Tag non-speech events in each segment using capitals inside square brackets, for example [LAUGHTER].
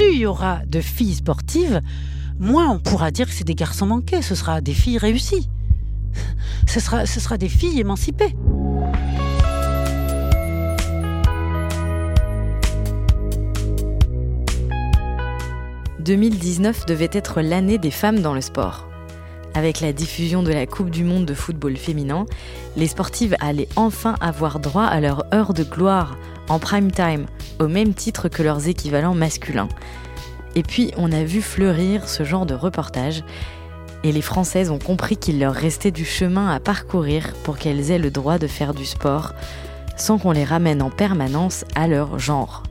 plus il y aura de filles sportives, moins on pourra dire que c'est des garçons manqués. Ce sera des filles réussies. Ce sera, des filles émancipées. 2019 devait être l'année des femmes dans le sport. Avec la diffusion de la Coupe du Monde de football féminin, les sportives allaient enfin avoir droit à leur heure de gloire en prime time, au même titre que leurs équivalents masculins. Et puis, on a vu fleurir ce genre de reportage, et les Françaises ont compris qu'il leur restait du chemin à parcourir pour qu'elles aient le droit de faire du sport, sans qu'on les ramène en permanence à leur genre.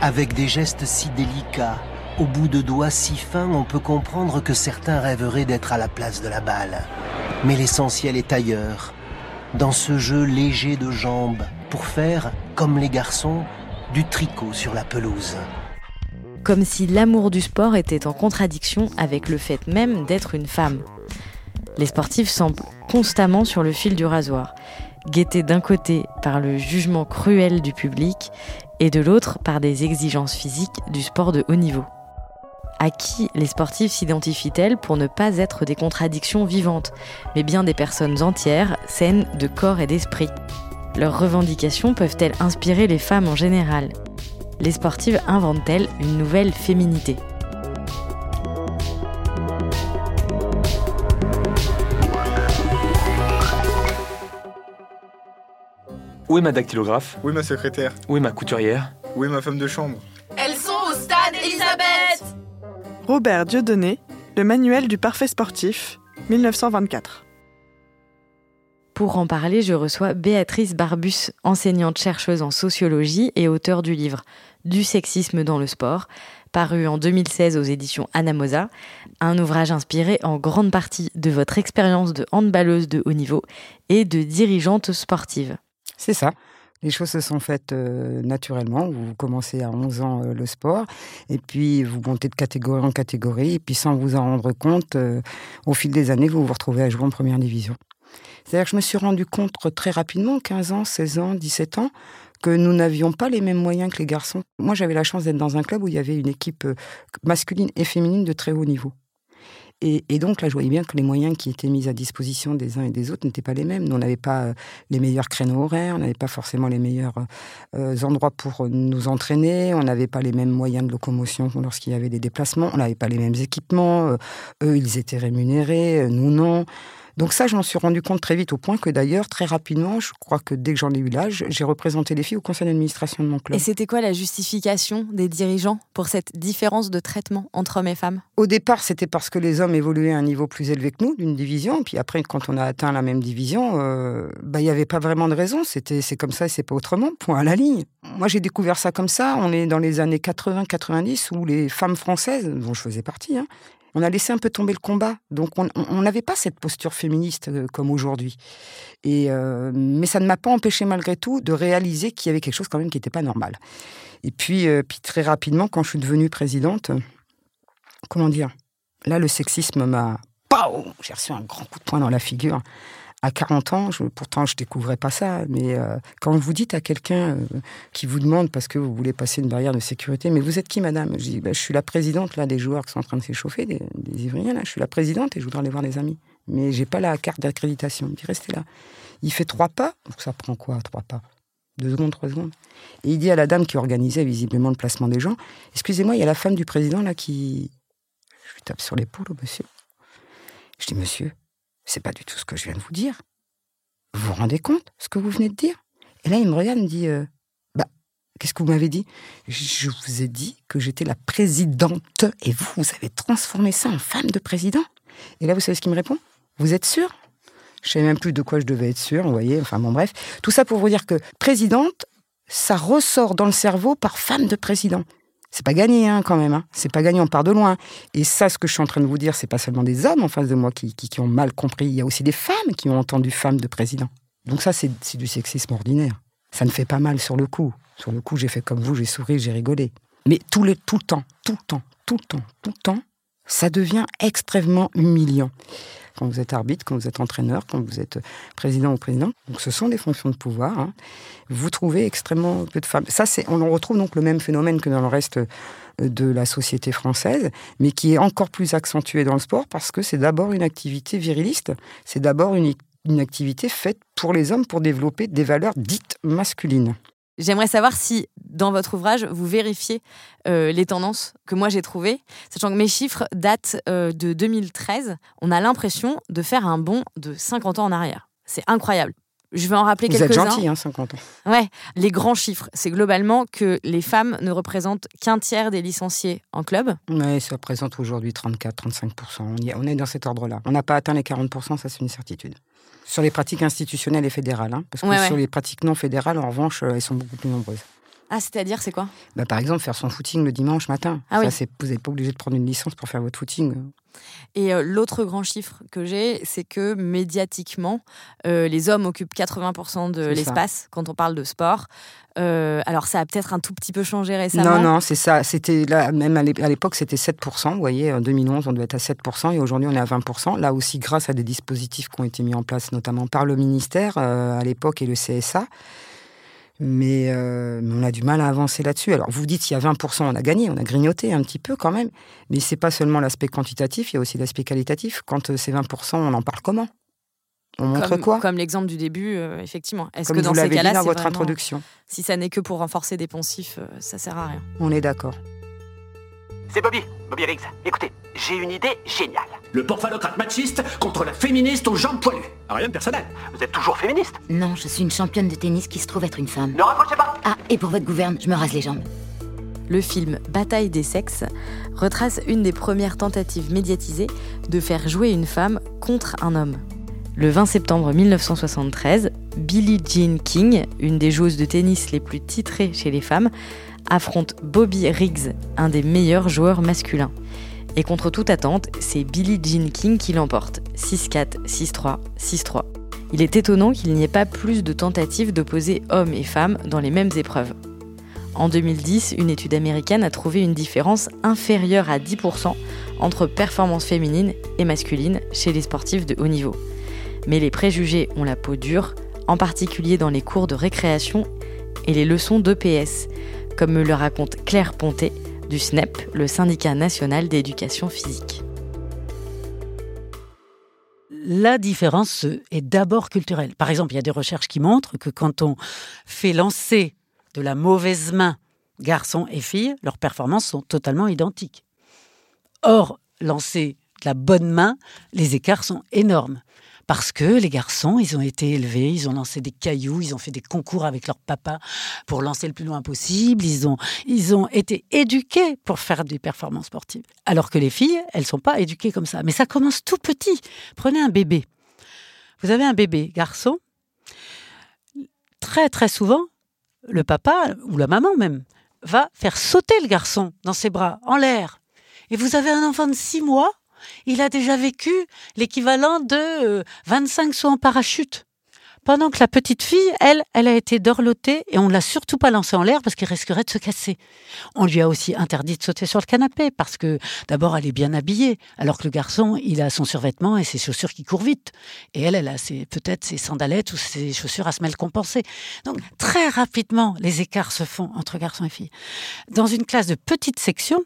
Avec des gestes si délicats, au bout de doigts si fins, on peut comprendre que certains rêveraient d'être à la place de la balle. Mais l'essentiel est ailleurs, dans ce jeu léger de jambes, pour faire, comme les garçons, du tricot sur la pelouse. Comme si l'amour du sport était en contradiction avec le fait même d'être une femme. Les sportifs semblent constamment sur le fil du rasoir, guettés d'un côté par le jugement cruel du public et de l'autre par des exigences physiques du sport de haut niveau. À qui les sportifs s'identifient-elles pour ne pas être des contradictions vivantes, mais bien des personnes entières, saines de corps et d'esprit? Leurs revendications peuvent-elles inspirer les femmes en général? Les sportives inventent-elles une nouvelle féminité? Où est ma dactylographe? Où est ma secrétaire? Où est ma couturière? Où est ma femme de chambre? Elles sont au stade Elisabeth. Robert Dieudonné, Le manuel du parfait sportif, 1924. Pour en parler, je reçois Béatrice Barbus, enseignante chercheuse en sociologie et auteure du livre Du sexisme dans le sport, paru en 2016 aux éditions Anamosa, un ouvrage inspiré en grande partie de votre expérience de handballeuse de haut niveau et de dirigeante sportive. C'est ça. Les choses se sont faites euh, naturellement. Vous commencez à 11 ans euh, le sport, et puis vous montez de catégorie en catégorie, et puis sans vous en rendre compte, euh, au fil des années, vous vous retrouvez à jouer en première division. C'est-à-dire que je me suis rendu compte très rapidement, 15 ans, 16 ans, 17 ans, que nous n'avions pas les mêmes moyens que les garçons. Moi, j'avais la chance d'être dans un club où il y avait une équipe masculine et féminine de très haut niveau. Et, donc là, je voyais bien que les moyens qui étaient mis à disposition des uns et des autres n'étaient pas les mêmes. Nous, on n'avait pas euh, les meilleurs créneaux horaires, on n'avait pas forcément les meilleurs euh, endroits pour nous entraîner, on n'avait pas les mêmes moyens de locomotion lorsqu'il y avait des déplacements, on n'avait pas les mêmes équipements. Euh, eux, ils étaient rémunérés, nous non. Donc ça, je m'en suis rendu compte très vite, au point que d'ailleurs, très rapidement, je crois que dès que j'en ai eu l'âge, j'ai représenté les filles au conseil d'administration de mon club. Et c'était quoi la justification des dirigeants pour cette différence de traitement entre hommes et femmes? Au départ, c'était parce que les hommes évoluaient à un niveau plus élevé que nous, d'une division. Puis après, quand on a atteint la même division, euh, bah, il n'y avait pas vraiment de raison. C'était c'est comme ça et c'est pas autrement, point à la ligne. Moi, j'ai découvert ça comme ça. On est dans les années 80-90 où les femmes françaises, dont je faisais partie, hein, on a laissé un peu tomber le combat. Donc on n'avait pas cette posture féministe euh, comme aujourd'hui. Et euh, mais ça ne m'a pas empêché malgré tout de réaliser qu'il y avait quelque chose quand même qui n'était pas normal. Et puis, euh, puis très rapidement, quand je suis devenue présidente, comment dire? Là, le sexisme m'a... J'ai reçu un grand coup de poing dans la figure à 40 ans, pourtant je découvrais pas ça, mais euh, quand vous dites à quelqu'un euh, qui vous demande parce que vous voulez passer une barrière de sécurité, mais vous êtes qui, madame? Je dis, bah, je suis la présidente là des joueurs qui sont en train de s'échauffer, des, des Ivriens là. Je suis la présidente et je voudrais aller voir les amis, mais j'ai pas la carte d'accréditation. Il dit, restez là. Il fait trois pas, ça prend quoi, trois pas? Deux secondes, trois secondes? Et il dit à la dame qui organisait visiblement le placement des gens, excusez-moi, il y a la femme du président là qui... Je lui tape sur l'épaule au monsieur. Je dis, monsieur, c'est pas du tout ce que je viens de vous dire. Vous vous rendez compte ce que vous venez de dire? Et là, il me regarde, me dit, euh, bah, qu'est-ce que vous m'avez dit? Je vous ai dit que j'étais la présidente et vous, vous avez transformé ça en femme de président. Et là, vous savez ce qu'il me répond? Vous êtes sûr Je savais même plus de quoi je devais être sûr, vous voyez. Enfin bon, bref, tout ça pour vous dire que présidente, ça ressort dans le cerveau par femme de président c'est pas gagné hein, quand même. Hein. C'est pas gagné, on part de loin. Et ça, ce que je suis en train de vous dire, c'est pas seulement des hommes en face de moi qui, qui, ont mal compris. Il y a aussi des femmes qui ont entendu femme de président. Donc ça, c'est du sexisme ordinaire. Ça ne fait pas mal sur le coup. Sur le coup, j'ai fait comme vous, j'ai souri, j'ai rigolé. Mais tout le, tout le temps, tout le temps, tout le temps, tout le temps, Ça devient extrêmement humiliant. Quand vous êtes arbitre, quand vous êtes entraîneur, quand vous êtes président ou président, donc ce sont des fonctions de pouvoir. Hein. Vous trouvez extrêmement peu de femmes. Ça, on retrouve donc le même phénomène que dans le reste de la société française, mais qui est encore plus accentué dans le sport parce que c'est d'abord une activité viriliste. C'est d'abord une activité faite pour les hommes pour développer des valeurs dites masculines. J'aimerais savoir si, dans votre ouvrage, vous vérifiez euh, les tendances que moi j'ai trouvées, sachant que mes chiffres datent euh, de 2013. On a l'impression de faire un bond de 50 ans en arrière. C'est incroyable. Je vais en rappeler quelques-uns. Vous êtes gentil, hein, 50 ans. Ouais, les grands chiffres, c'est globalement que les femmes ne représentent qu'un tiers des licenciés en club. Oui, ça représente aujourd'hui 34-35%. On, on est dans cet ordre-là. On n'a pas atteint les 40%, ça c'est une certitude. Sur les pratiques institutionnelles et fédérales. Hein, parce que sur les pratiques non fédérales, en revanche, euh, elles sont beaucoup plus nombreuses. Ah, c'est-à-dire, c'est quoi? Bah, Par exemple, faire son footing le dimanche matin. Ah, oui. vous n'êtes pas obligé de prendre une licence pour faire votre footing. Et euh, l'autre grand chiffre que j'ai, c'est que médiatiquement, euh, les hommes occupent 80% de l'espace quand on parle de sport. Euh, alors ça a peut-être un tout petit peu changé récemment. Non, non, c'est ça. C'était là, même à l'époque, c'était 7%. Vous voyez, en 2011, on devait être à 7%, et aujourd'hui, on est à 20%. Là aussi, grâce à des dispositifs qui ont été mis en place, notamment par le ministère à l'époque et le CSA. Euh, mais, on a du mal à avancer là-dessus. Alors vous dites il y a 20%, on a gagné, on a grignoté un petit peu quand même, mais c'est pas seulement l'aspect quantitatif, il y a aussi l'aspect qualitatif. Quand euh, c'est 20%, on en parle comment? On montre quoi? Comme l'exemple du début, euh, effectivement. Est-ce que dans ces cas-là, dans votre introduction, si ça n'est que pour renforcer des poncifs, ça sert à rien. On est d'accord. C'est Bobby, Bobby Riggs. Écoutez, j'ai une idée géniale. Le porphalocrate machiste contre la féministe aux jambes poilues. Rien de personnel. Vous êtes toujours féministe? Non, je suis une championne de tennis qui se trouve être une femme. Ne raccrochez pas Ah, et pour votre gouverne, je me rase les jambes. Le film Bataille des sexes retrace une des premières tentatives médiatisées de faire jouer une femme contre un homme. Le 20 septembre 1973, Billie Jean King, une des joueuses de tennis les plus titrées chez les femmes, affronte Bobby Riggs, un des meilleurs joueurs masculins. Et contre toute attente, c'est Billie Jean King qui l'emporte. 6-4, 6-3, 6-3. Il est étonnant qu'il n'y ait pas plus de tentatives d'opposer hommes et femmes dans les mêmes épreuves. En 2010, une étude américaine a trouvé une différence inférieure à 10% entre performance féminine et masculine chez les sportifs de haut niveau. Mais les préjugés ont la peau dure, en particulier dans les cours de récréation et les leçons d'EPS, comme me le raconte Claire Pontet du SNEP, le syndicat national d'éducation physique. La différence est d'abord culturelle. Par exemple, il y a des recherches qui montrent que quand on fait lancer de la mauvaise main garçons et filles, leurs performances sont totalement identiques. Or, lancer de la bonne main, les écarts sont énormes parce que les garçons, ils ont été élevés, ils ont lancé des cailloux, ils ont fait des concours avec leur papa pour lancer le plus loin possible, ils ont, ils ont été éduqués pour faire des performances sportives. Alors que les filles, elles sont pas éduquées comme ça. Mais ça commence tout petit. Prenez un bébé. Vous avez un bébé garçon. Très très souvent, le papa ou la maman même va faire sauter le garçon dans ses bras en l'air. Et vous avez un enfant de six mois il a déjà vécu l'équivalent de 25 euh, sauts en parachute. Pendant que la petite fille, elle, elle a été dorlotée et on ne l'a surtout pas lancée en l'air parce qu'elle risquerait de se casser. On lui a aussi interdit de sauter sur le canapé parce que d'abord elle est bien habillée, alors que le garçon, il a son survêtement et ses chaussures qui courent vite. Et elle, elle a peut-être ses sandalettes ou ses chaussures à semelles compensées. Donc très rapidement, les écarts se font entre garçons et filles. Dans une classe de petite section,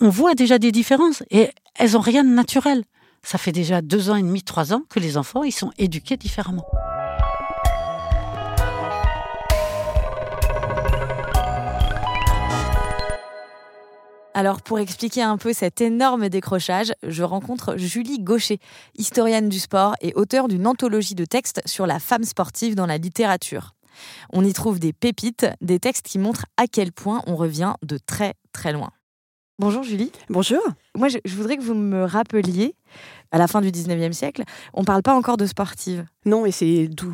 on voit déjà des différences et elles ont rien de naturel. Ça fait déjà deux ans et demi, trois ans que les enfants, ils sont éduqués différemment. Alors pour expliquer un peu cet énorme décrochage, je rencontre Julie Gaucher, historienne du sport et auteure d'une anthologie de textes sur la femme sportive dans la littérature. On y trouve des pépites, des textes qui montrent à quel point on revient de très très loin. Bonjour Julie. Bonjour. Moi, je, voudrais que vous me rappeliez à la fin du 19e siècle, on ne parle pas encore de sportive. Non, et c'est d'où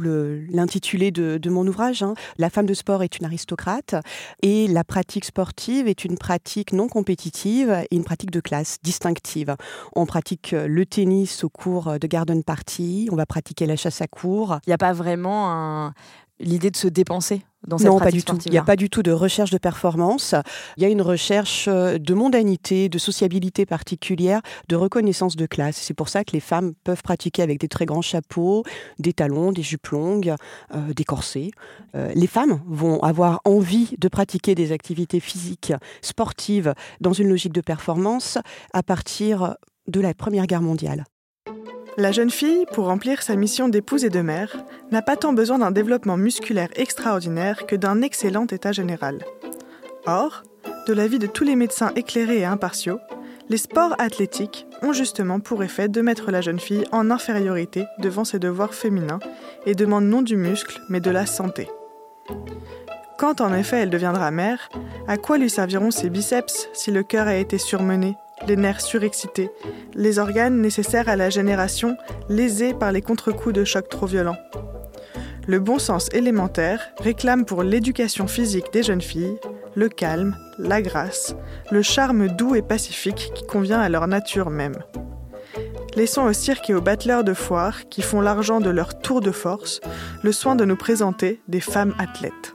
l'intitulé de, de, mon ouvrage. Hein. La femme de sport est une aristocrate et la pratique sportive est une pratique non compétitive et une pratique de classe distinctive. On pratique le tennis au cours de garden party, on va pratiquer la chasse à cours. Il n'y a pas vraiment l'idée de se dépenser non, pas du tout. Il n'y a pas du tout de recherche de performance. Il y a une recherche euh, de mondanité, de sociabilité particulière, de reconnaissance de classe. C'est pour ça que les femmes peuvent pratiquer avec des très grands chapeaux, des talons, des jupes longues, euh, des corsets. Euh, les femmes vont avoir envie de pratiquer des activités physiques, sportives, dans une logique de performance à partir de la Première Guerre mondiale. La jeune fille, pour remplir sa mission d'épouse et de mère, n'a pas tant besoin d'un développement musculaire extraordinaire que d'un excellent état général. Or, de l'avis de tous les médecins éclairés et impartiaux, les sports athlétiques ont justement pour effet de mettre la jeune fille en infériorité devant ses devoirs féminins et demandent non du muscle mais de la santé. Quand en effet elle deviendra mère, à quoi lui serviront ses biceps si le cœur a été surmené? Les nerfs surexcités, les organes nécessaires à la génération lésés par les contre-coups de choc trop violents. Le bon sens élémentaire réclame pour l'éducation physique des jeunes filles le calme, la grâce, le charme doux et pacifique qui convient à leur nature même. Laissons au cirque et aux battleurs de foire, qui font l'argent de leur tour de force, le soin de nous présenter des femmes athlètes.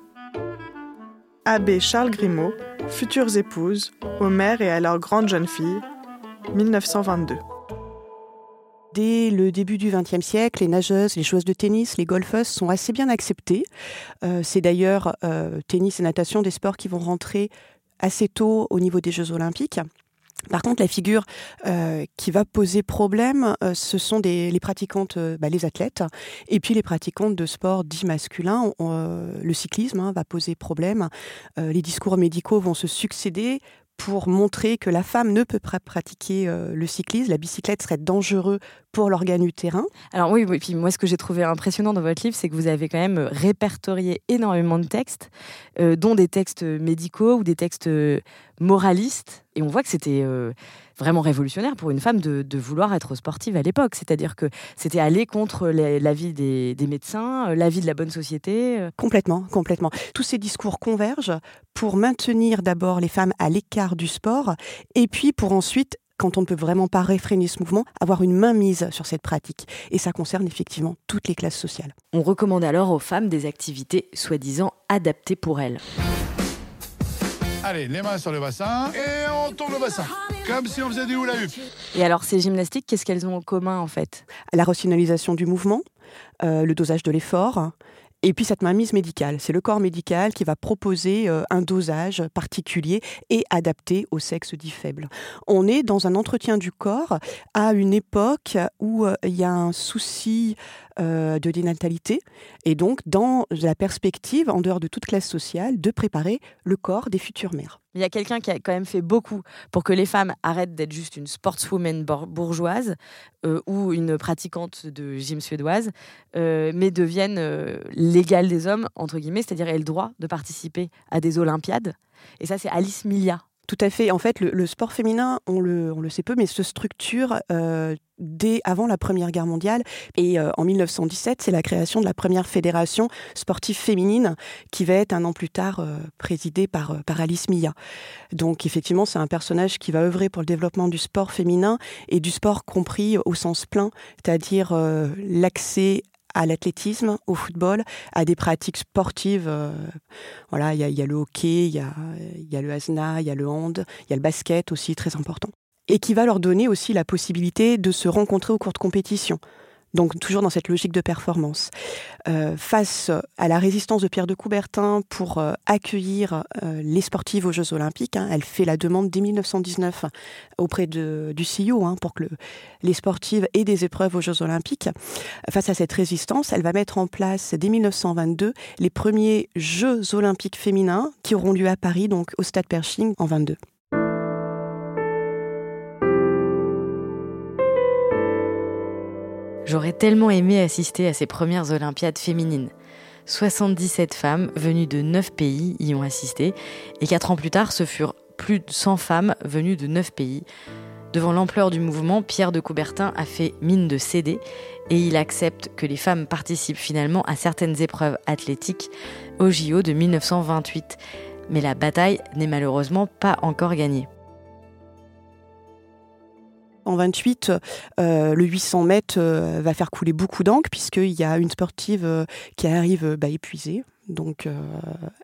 Abbé Charles Grimaud, Futures épouses, aux mères et à leurs grandes jeunes filles, 1922. Dès le début du XXe siècle, les nageuses, les joueuses de tennis, les golfeuses sont assez bien acceptées. Euh, c'est d'ailleurs euh, tennis et natation des sports qui vont rentrer assez tôt au niveau des Jeux olympiques. Par contre, la figure euh, qui va poser problème, euh, ce sont les pratiquantes, euh, bah, les athlètes, et puis les pratiquantes de sport dits masculins. le cyclisme hein, va poser problème. les discours médicaux vont se succéder pour montrer que la femme ne peut pas pratiquer euh, le cyclisme. La bicyclette serait dangereux pour l'organe utérin. Alors oui, oui, puis moi ce que j'ai trouvé impressionnant dans votre livre, c'est que vous avez quand même répertorié énormément de textes, euh, dont des textes médicaux ou des textes euh, moralistes. Et on voit que c'était vraiment révolutionnaire pour une femme de, vouloir être sportive à l'époque. C'est-à-dire que c'était aller contre l'avis des, des, médecins, l'avis de la bonne société. Complètement, complètement. Tous ces discours convergent pour maintenir d'abord les femmes à l'écart du sport et puis pour ensuite quand on ne peut vraiment pas réfréner ce mouvement, avoir une main mise sur cette pratique. Et ça concerne effectivement toutes les classes sociales. On recommande alors aux femmes des activités soi-disant adaptées pour elles. Allez, les mains sur le bassin. Et on tourne le bassin, comme si on faisait du hula hoop. Et alors, ces gymnastiques, qu'est-ce qu'elles ont en commun en fait? La rationalisation du mouvement, euh, le dosage de l'effort, et puis cette mainmise médicale, c'est le corps médical qui va proposer euh, un dosage particulier et adapté au sexe dit faible. On est dans un entretien du corps à une époque où euh, il y a un souci euh, de dénatalité et donc dans la perspective, en dehors de toute classe sociale, de préparer le corps des futures mères. Il y a quelqu'un qui a quand même fait beaucoup pour que les femmes arrêtent d'être juste une sportswoman bourgeoise euh, ou une pratiquante de gym suédoise, euh, mais deviennent l'égale des hommes, entre guillemets, c'est-à-dire aient le droit de participer à des Olympiades. Et ça, c'est Alice Milia tout à fait. En fait, le, sport féminin, on le, sait peu, mais se structure euh, dès avant la Première Guerre mondiale. Et euh, en 1917, c'est la création de la première fédération sportive féminine qui va être un an plus tard euh, présidée par, par Alice Mia. Donc effectivement, c'est un personnage qui va œuvrer pour le développement du sport féminin et du sport compris au sens plein, c'est-à-dire l'accès à l'athlétisme, au football, à des pratiques sportives. Euh, voilà, il y, a le hockey, il y a, le asna, il y a le hand, il y a le basket aussi, très important. Et qui va leur donner aussi la possibilité de se rencontrer au cours de compétition donc toujours dans cette logique de performance. Euh, face à la résistance de Pierre de Coubertin pour euh, accueillir euh, les sportives aux Jeux Olympiques, hein, elle fait la demande dès 1919 auprès de, du CIO hein, pour que les sportives aient des épreuves aux Jeux Olympiques. Face à cette résistance, elle va mettre en place dès 1922 les premiers Jeux Olympiques féminins qui auront lieu à Paris, donc au Stade Pershing en 22. J'aurais tellement aimé assister à ces premières Olympiades féminines. 77 femmes venues de 9 pays y ont assisté, et 4 ans plus tard, ce furent plus de 100 femmes venues de 9 pays. Devant l'ampleur du mouvement, Pierre de Coubertin a fait mine de céder et il accepte que les femmes participent finalement à certaines épreuves athlétiques au JO de 1928. Mais la bataille n'est malheureusement pas encore gagnée. En 28, euh, le 800 mètres euh, va faire couler beaucoup d'encre puisqu'il y a une sportive euh, qui arrive bah, épuisée, donc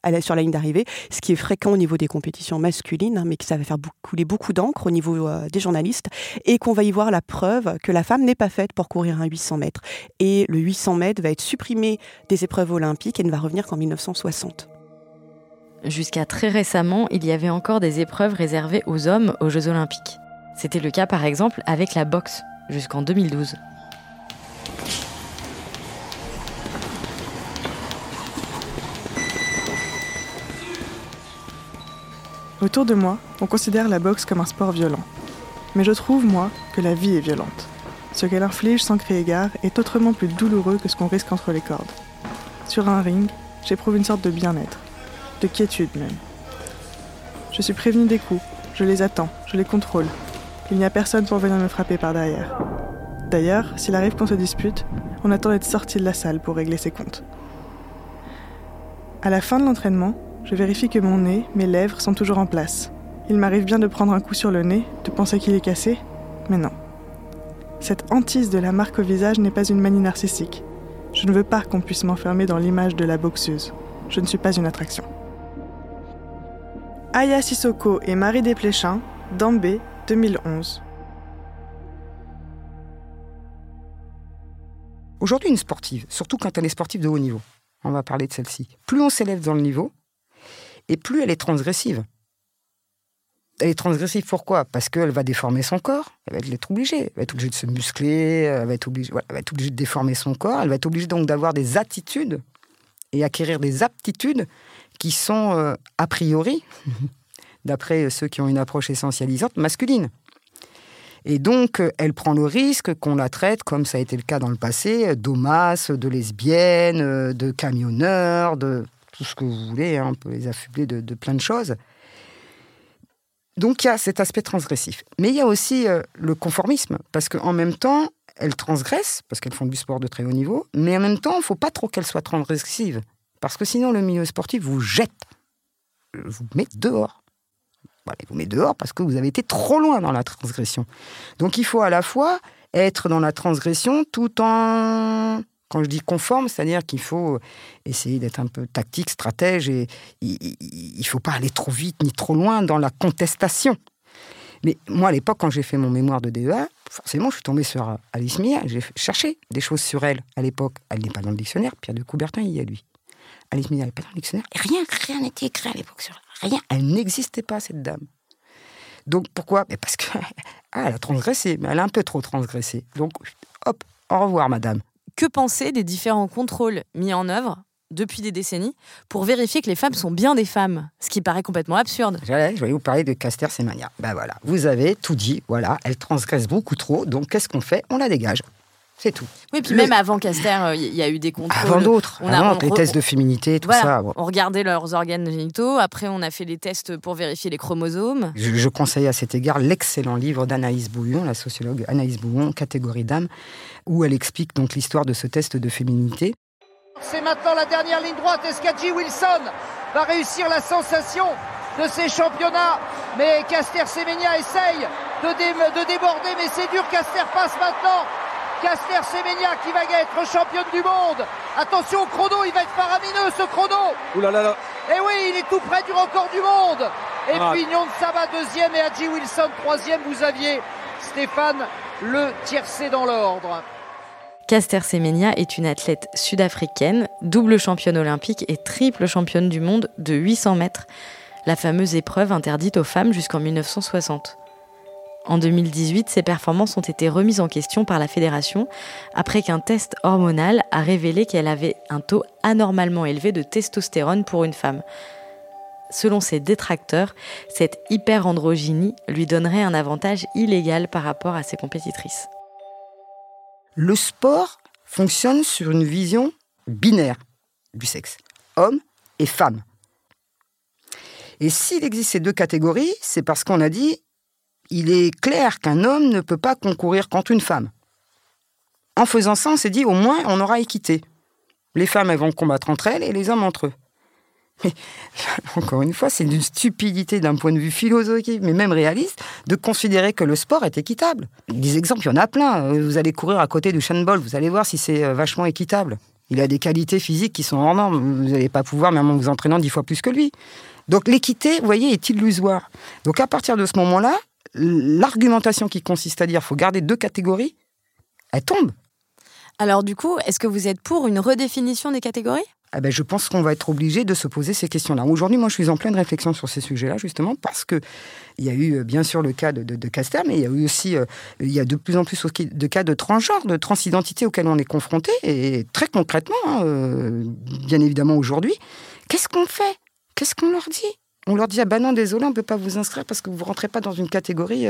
elle est sur la ligne d'arrivée, ce qui est fréquent au niveau des compétitions masculines, hein, mais que ça va faire couler beaucoup d'encre au niveau des journalistes, et qu'on va y voir la preuve que la femme n'est pas faite pour courir un 800 mètres. Et le 800 mètres va être supprimé des épreuves olympiques et ne va revenir qu'en 1960. Jusqu'à très récemment, il y avait encore des épreuves réservées aux hommes aux Jeux olympiques. C'était le cas par exemple avec la boxe, jusqu'en 2012. Autour de moi, on considère la boxe comme un sport violent. Mais je trouve, moi, que la vie est violente. Ce qu'elle inflige sans créer gare est autrement plus douloureux que ce qu'on risque entre les cordes. Sur un ring, j'éprouve une sorte de bien-être, de quiétude même. Je suis prévenu des coups, je les attends, je les contrôle, il n'y a personne pour venir me frapper par derrière. D'ailleurs, s'il arrive qu'on se dispute, on attend d'être sorti de la salle pour régler ses comptes. À la fin de l'entraînement, je vérifie que mon nez, mes lèvres sont toujours en place. Il m'arrive bien de prendre un coup sur le nez, de penser qu'il est cassé, mais non. Cette hantise de la marque au visage n'est pas une manie narcissique. Je ne veux pas qu'on puisse m'enfermer dans l'image de la boxeuse. Je ne suis pas une attraction. Aya Sissoko et Marie Desplechin, Dambé, 2011. Aujourd'hui, une sportive, surtout quand elle est sportive de haut niveau, on va parler de celle-ci, plus on s'élève dans le niveau, et plus elle est transgressive. Elle est transgressive pourquoi? Parce qu'elle va déformer son corps, elle va être obligée, elle va être obligée de se muscler, elle va être obligée, elle va être obligée de déformer son corps, elle va être obligée donc d'avoir des attitudes et acquérir des aptitudes qui sont euh, a priori [LAUGHS] d'après ceux qui ont une approche essentialisante, masculine. Et donc, elle prend le risque qu'on la traite, comme ça a été le cas dans le passé, d'homas, de lesbiennes, de camionneurs, de tout ce que vous voulez, hein, on peut les affubler de, plein de choses. Donc, il y a cet aspect transgressif. Mais il y a aussi euh, le conformisme, parce qu'en même temps, elles transgressent, parce qu'elles font du sport de très haut niveau, mais en même temps, il ne faut pas trop qu'elles soient transgressives, parce que sinon, le milieu sportif vous jette, vous met dehors. Vous met dehors parce que vous avez été trop loin dans la transgression. Donc il faut à la fois être dans la transgression tout en quand je dis conforme, c'est-à-dire qu'il faut essayer d'être un peu tactique, stratège, et il ne faut pas aller trop vite ni trop loin dans la contestation. Mais moi, à l'époque, quand j'ai fait mon mémoire de DEA, forcément, je suis tombé sur Alice Mia. J'ai cherché des choses sur elle à l'époque. Elle n'est pas dans le dictionnaire. Pierre de Coubertin, il y a lui. Alice Mia n'est pas dans le dictionnaire. rien, rien n'était écrit à l'époque sur elle. Rien. Elle n'existait pas, cette dame. Donc pourquoi? Mais Parce qu'elle [LAUGHS] ah, a transgressé, mais elle a un peu trop transgressé. Donc, hop, au revoir, madame. Que penser des différents contrôles mis en œuvre depuis des décennies pour vérifier que les femmes sont bien des femmes, ce qui paraît complètement absurde. Je vais vous parler de Caster Semania. Ben voilà, vous avez tout dit, voilà, elle transgresse beaucoup trop, donc qu'est-ce qu'on fait? On la dégage. C'est tout. Oui, puis même avant Caster, il euh, y a eu des contrôles. Avant d'autres, on a, les tests de féminité, tout ça. On regardait leurs organes génitaux. Après, on a fait des tests pour vérifier les chromosomes. Je, conseille à cet égard l'excellent livre d'Anaïs Bouillon, la sociologue Anaïs Bouillon, Catégorie d'âme, où elle explique donc l'histoire de ce test de féminité. C'est maintenant la dernière ligne droite. Est-ce qu'Adji Wilson va réussir la sensation de ces championnats? Mais Caster Semenya essaye de, de déborder, mais c'est dur. Caster passe maintenant. Caster Semenya qui va être championne du monde. Attention au chrono, il va être faramineux ce chrono. Ouh là là là. Et eh oui, il est tout près du record du monde. Et ah. puis Nyon Saba deuxième et Adji Wilson troisième. Vous aviez Stéphane le tiercé dans l'ordre. Caster Semenya est une athlète sud-africaine, double championne olympique et triple championne du monde de 800 mètres, la fameuse épreuve interdite aux femmes jusqu'en 1960. En 2018, ses performances ont été remises en question par la fédération après qu'un test hormonal a révélé qu'elle avait un taux anormalement élevé de testostérone pour une femme. Selon ses détracteurs, cette hyperandrogynie lui donnerait un avantage illégal par rapport à ses compétitrices. Le sport fonctionne sur une vision binaire du sexe, homme et femme. Et s'il existe ces deux catégories, c'est parce qu'on a dit Il est clair qu'un homme ne peut pas concourir contre une femme. En faisant ça, on s'est dit au moins on aura équité. Les femmes elles vont combattre entre elles et les hommes entre eux. Mais [LAUGHS] encore une fois, c'est d'une stupidité d'un point de vue philosophique, mais même réaliste, de considérer que le sport est équitable. Des exemples, il y en a plein. Vous allez courir à côté du Bolt, vous allez voir si c'est euh, vachement équitable. Il a des qualités physiques qui sont hors normes. Vous n'allez pas pouvoir, même en vous entraînant dix fois plus que lui. Donc l'équité, vous voyez, est illusoire. Donc à partir de ce moment-là, l'argumentation qui consiste à dire qu'il faut garder deux catégories, elle tombe. Alors du coup, est-ce que vous êtes pour une redéfinition des catégories? Eh ben, je pense qu'on va être obligé de se poser ces questions-là. Aujourd'hui, moi, je suis en pleine réflexion sur ces sujets-là, justement, parce que il y a eu, euh, bien sûr, le cas de, de, Caster, mais il y a eu aussi, euh, il y a de plus en plus de cas de transgenre, de transidentité auxquels on est confronté, et très concrètement, hein, euh, bien évidemment aujourd'hui, qu'est-ce qu'on fait? Qu'est-ce qu'on leur dit? On leur dit ah ben non, désolé, on peut pas vous inscrire parce que vous rentrez pas dans une catégorie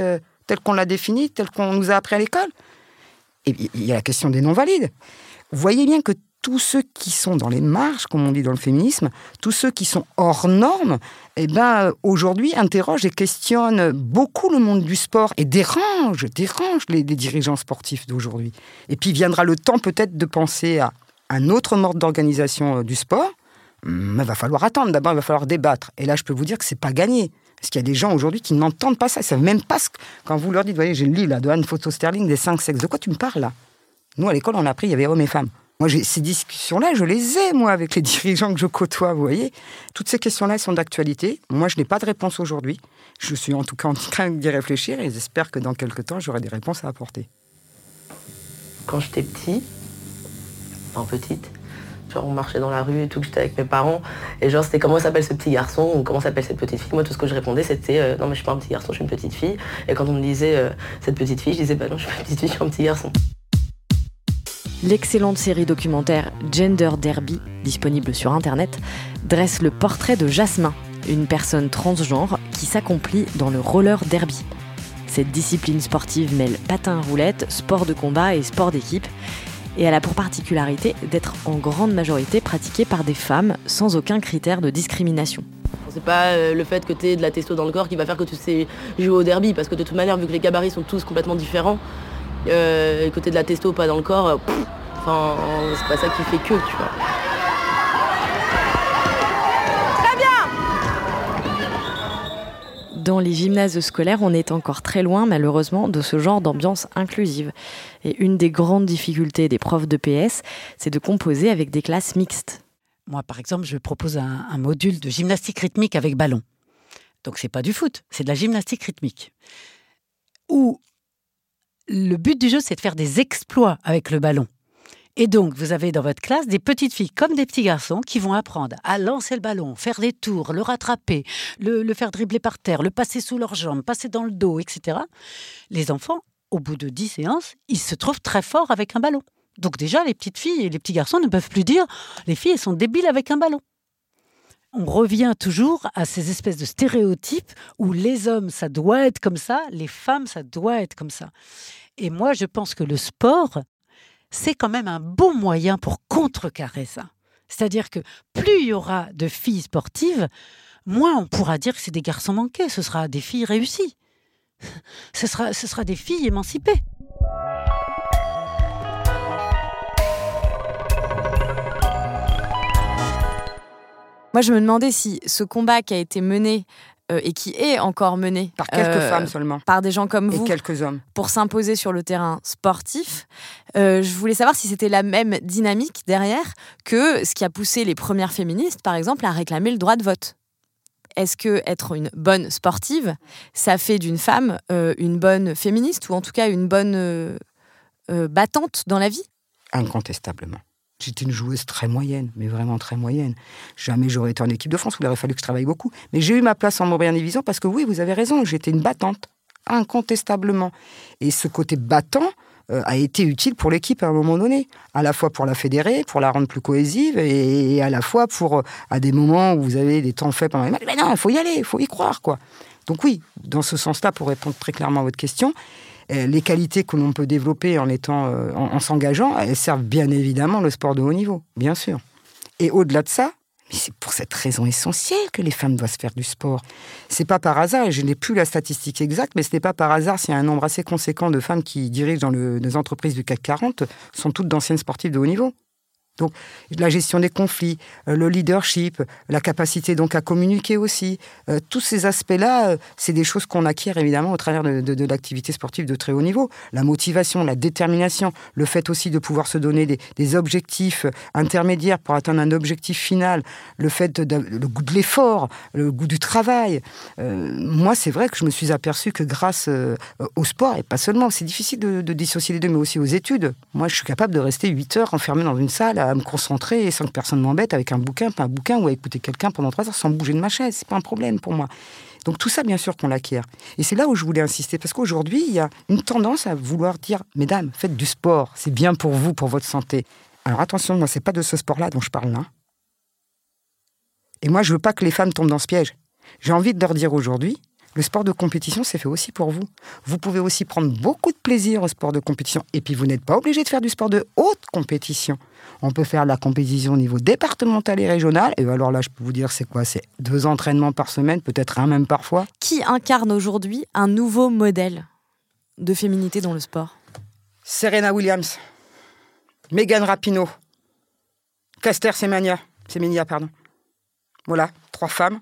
telle qu'on l'a définie, telle qu'on nous a appris à l'école. Et il y a la question des non-valides. Vous voyez bien que tous ceux qui sont dans les marges, comme on dit dans le féminisme, tous ceux qui sont hors normes, eh ben, aujourd'hui interrogent et questionnent beaucoup le monde du sport et dérangent, dérangent les, dirigeants sportifs d'aujourd'hui. Et puis viendra le temps peut-être de penser à un autre mode d'organisation euh, du sport. Mais va falloir attendre. D'abord, il va falloir débattre. Et là, je peux vous dire que c'est pas gagné. Parce qu'il y a des gens aujourd'hui qui n'entendent pas ça. Ils savent même pas ce que... Quand vous leur dites, voyez, j'ai le livre de Anne Photo Sterling des cinq sexes. De quoi tu me parles là? Nous, à l'école, on a appris, il y avait hommes et femmes. Moi, ces discussions-là, je les ai, moi, avec les [LAUGHS] dirigeants que je côtoie, vous voyez. Toutes ces questions-là sont d'actualité. Moi, je n'ai pas de réponse aujourd'hui. Je suis en tout cas en train d'y réfléchir et j'espère que dans quelques temps, j'aurai des réponses à apporter. Quand j'étais petit, enfin petite, on marchait dans la rue et tout, j'étais avec mes parents, et genre c'était comment s'appelle ce petit garçon ou comment s'appelle cette petite fille? Moi, tout ce que je répondais, c'était euh, non, mais je suis pas un petit garçon, je suis une petite fille. Et quand on me disait euh, cette petite fille, je disais bah non, je suis pas une petite fille, je suis un petit garçon. L'excellente série documentaire Gender Derby, disponible sur Internet, dresse le portrait de Jasmin, une personne transgenre qui s'accomplit dans le roller derby. Cette discipline sportive mêle patin roulette, sport de combat et sport d'équipe, et elle a pour particularité d'être en grande majorité pratiquée par des femmes sans aucun critère de discrimination. C'est pas euh, le fait que tu aies de la testo dans le corps qui va faire que tu sais jouer au derby, parce que de toute manière, vu que les gabarits sont tous complètement différents, euh, côté de la testo pas dans le corps, euh, enfin, c'est pas ça qui fait que, tu vois. Très bien Dans les gymnases scolaires, on est encore très loin, malheureusement, de ce genre d'ambiance inclusive. Et une des grandes difficultés des profs de PS, c'est de composer avec des classes mixtes. Moi, par exemple, je propose un, module de gymnastique rythmique avec ballon. Donc, c'est pas du foot, c'est de la gymnastique rythmique. Où le but du jeu, c'est de faire des exploits avec le ballon. Et donc, vous avez dans votre classe des petites filles comme des petits garçons qui vont apprendre à lancer le ballon, faire des tours, le rattraper, le, faire dribbler par terre, le passer sous leurs jambes, passer dans le dos, etc. Les enfants, au bout de dix séances, ils se trouvent très forts avec un ballon. Donc déjà, les petites filles et les petits garçons ne peuvent plus dire les filles, elles sont débiles avec un ballon on revient toujours à ces espèces de stéréotypes où les hommes, ça doit être comme ça, les femmes, ça doit être comme ça. Et moi, je pense que le sport, c'est quand même un bon moyen pour contrecarrer ça. C'est-à-dire que plus il y aura de filles sportives, moins on pourra dire que c'est des garçons manqués, ce sera des filles réussies. [LAUGHS] Ce sera, ce sera des filles émancipées. Moi, je me demandais si ce combat qui a été mené euh, et qui est encore mené par quelques euh, femmes seulement, par des gens comme et vous, quelques hommes, pour s'imposer sur le terrain sportif. Euh, je voulais savoir si c'était la même dynamique derrière que ce qui a poussé les premières féministes, par exemple, à réclamer le droit de vote. Est-ce que être une bonne sportive, ça fait d'une femme une bonne féministe ou en tout cas une bonne battante dans la vie? Incontestablement. J'étais une joueuse très moyenne, mais vraiment très moyenne. Jamais j'aurais été en équipe de France, il aurait fallu que je travaille beaucoup. Mais j'ai eu ma place en Montréal Division parce que oui, vous avez raison, j'étais une battante, incontestablement. Et ce côté battant euh, a été utile pour l'équipe à un moment donné, à la fois pour la fédérer, pour la rendre plus cohésive, et, à la fois pour, euh, à des moments où vous avez des temps faits pendant les matchs, mais non, il faut y aller, il faut y croire, quoi. Donc oui, dans ce sens-là, pour répondre très clairement à votre question, les qualités que l'on peut développer en étant, en, s'engageant, elles servent bien évidemment le sport de haut niveau, bien sûr. Et au-delà de ça, c'est pour cette raison essentielle que les femmes doivent faire du sport. C'est pas par hasard, et je n'ai plus la statistique exacte, mais ce n'est pas par hasard s'il y a un nombre assez conséquent de femmes qui dirigent dans les entreprises du CAC 40 sont toutes d'anciennes sportives de haut niveau. Donc la gestion des conflits, euh, le leadership, la capacité donc à communiquer aussi, euh, tous ces aspects-là, euh, c'est des choses qu'on acquiert évidemment au travers de, l'activité sportive de très haut niveau. La motivation, la détermination, le fait aussi de pouvoir se donner des, objectifs intermédiaires pour atteindre un objectif final, le fait le goût de l'effort, le goût du travail. moi, c'est vrai que je me suis aperçu que grâce au sport, et pas seulement, c'est difficile de, de dissocier les deux, mais aussi aux études. Moi, je suis capable de rester 8 heures enfermé dans une salle à me concentrer sans que personne m'embête avec un bouquin, pas un bouquin, ou à écouter quelqu'un pendant trois heures sans bouger de ma chaise. C'est pas un problème pour moi. Donc tout ça, bien sûr qu'on l'acquiert. Et c'est là où je voulais insister, parce qu'aujourd'hui, il y a une tendance à vouloir dire, mesdames, faites du sport, c'est bien pour vous, pour votre santé. Alors attention, moi, c'est pas de ce sport-là dont je parle là. Et moi, je veux pas que les femmes tombent dans ce piège. J'ai envie de leur dire aujourd'hui, le sport de compétition, c'est fait aussi pour vous. Vous pouvez aussi prendre beaucoup de plaisir au sport de compétition. Et puis, vous n'êtes pas obligé de faire du sport de haute compétition. On peut faire la compétition au niveau départemental et régional. Et alors là, je peux vous dire, c'est quoi? C'est deux entraînements par semaine, peut-être un même parfois. Qui incarne aujourd'hui un nouveau modèle de féminité dans le sport? Serena Williams, Megan Rapinoe, Caster Semenya, Semenya, pardon. Voilà, trois femmes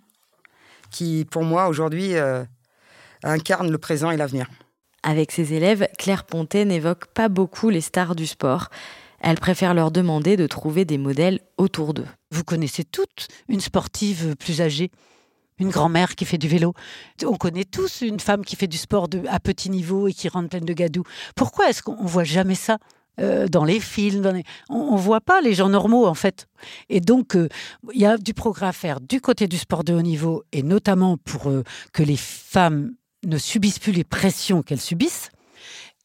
qui, pour moi, aujourd'hui, euh, incarne le présent et l'avenir. Avec ses élèves, Claire Pontet n'évoque pas beaucoup les stars du sport. Elle préfère leur demander de trouver des modèles autour d'eux. Vous connaissez toutes une sportive plus âgée une grand-mère qui fait du vélo. On connaît tous une femme qui fait du sport à petit niveau et qui rentre pleine de gadou. Pourquoi est-ce qu'on voit jamais ça euh, dans les films, on ne voit pas les gens normaux en fait. Et donc, euh, il y a du progrès à faire du côté du sport de haut niveau, et notamment pour euh, que les femmes ne subissent plus les pressions qu'elles subissent.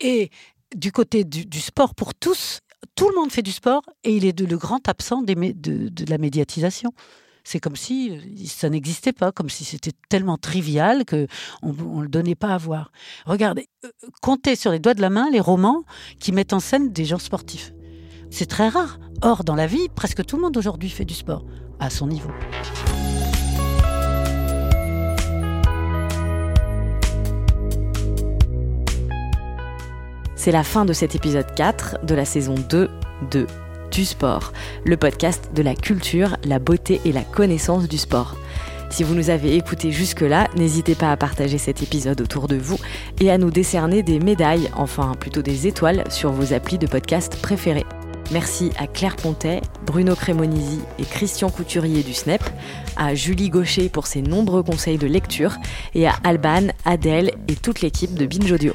Et du côté du, sport pour tous, tout le monde fait du sport, et il est le grand absent de la médiatisation c'est comme si ça n'existait pas, comme si c'était tellement trivial que on, ne le donnait pas à voir. Regardez, euh, comptez sur les doigts de la main les romans qui mettent en scène des gens sportifs. C'est très rare. Or, dans la vie, presque tout le monde aujourd'hui fait du sport à son niveau. C'est la fin de cet épisode 4 de la saison 2 de du sport, le podcast de la culture, la beauté et la connaissance du sport. Si vous nous avez écoutés jusque-là, n'hésitez pas à partager cet épisode autour de vous et à nous décerner des médailles, enfin plutôt des étoiles, sur vos applis de podcast préférés. Merci à Claire Pontet, Bruno Cremonisi et Christian Couturier du SNEP, à Julie Gaucher pour ses nombreux conseils de lecture et à Alban, Adèle et toute l'équipe de Binge Audio.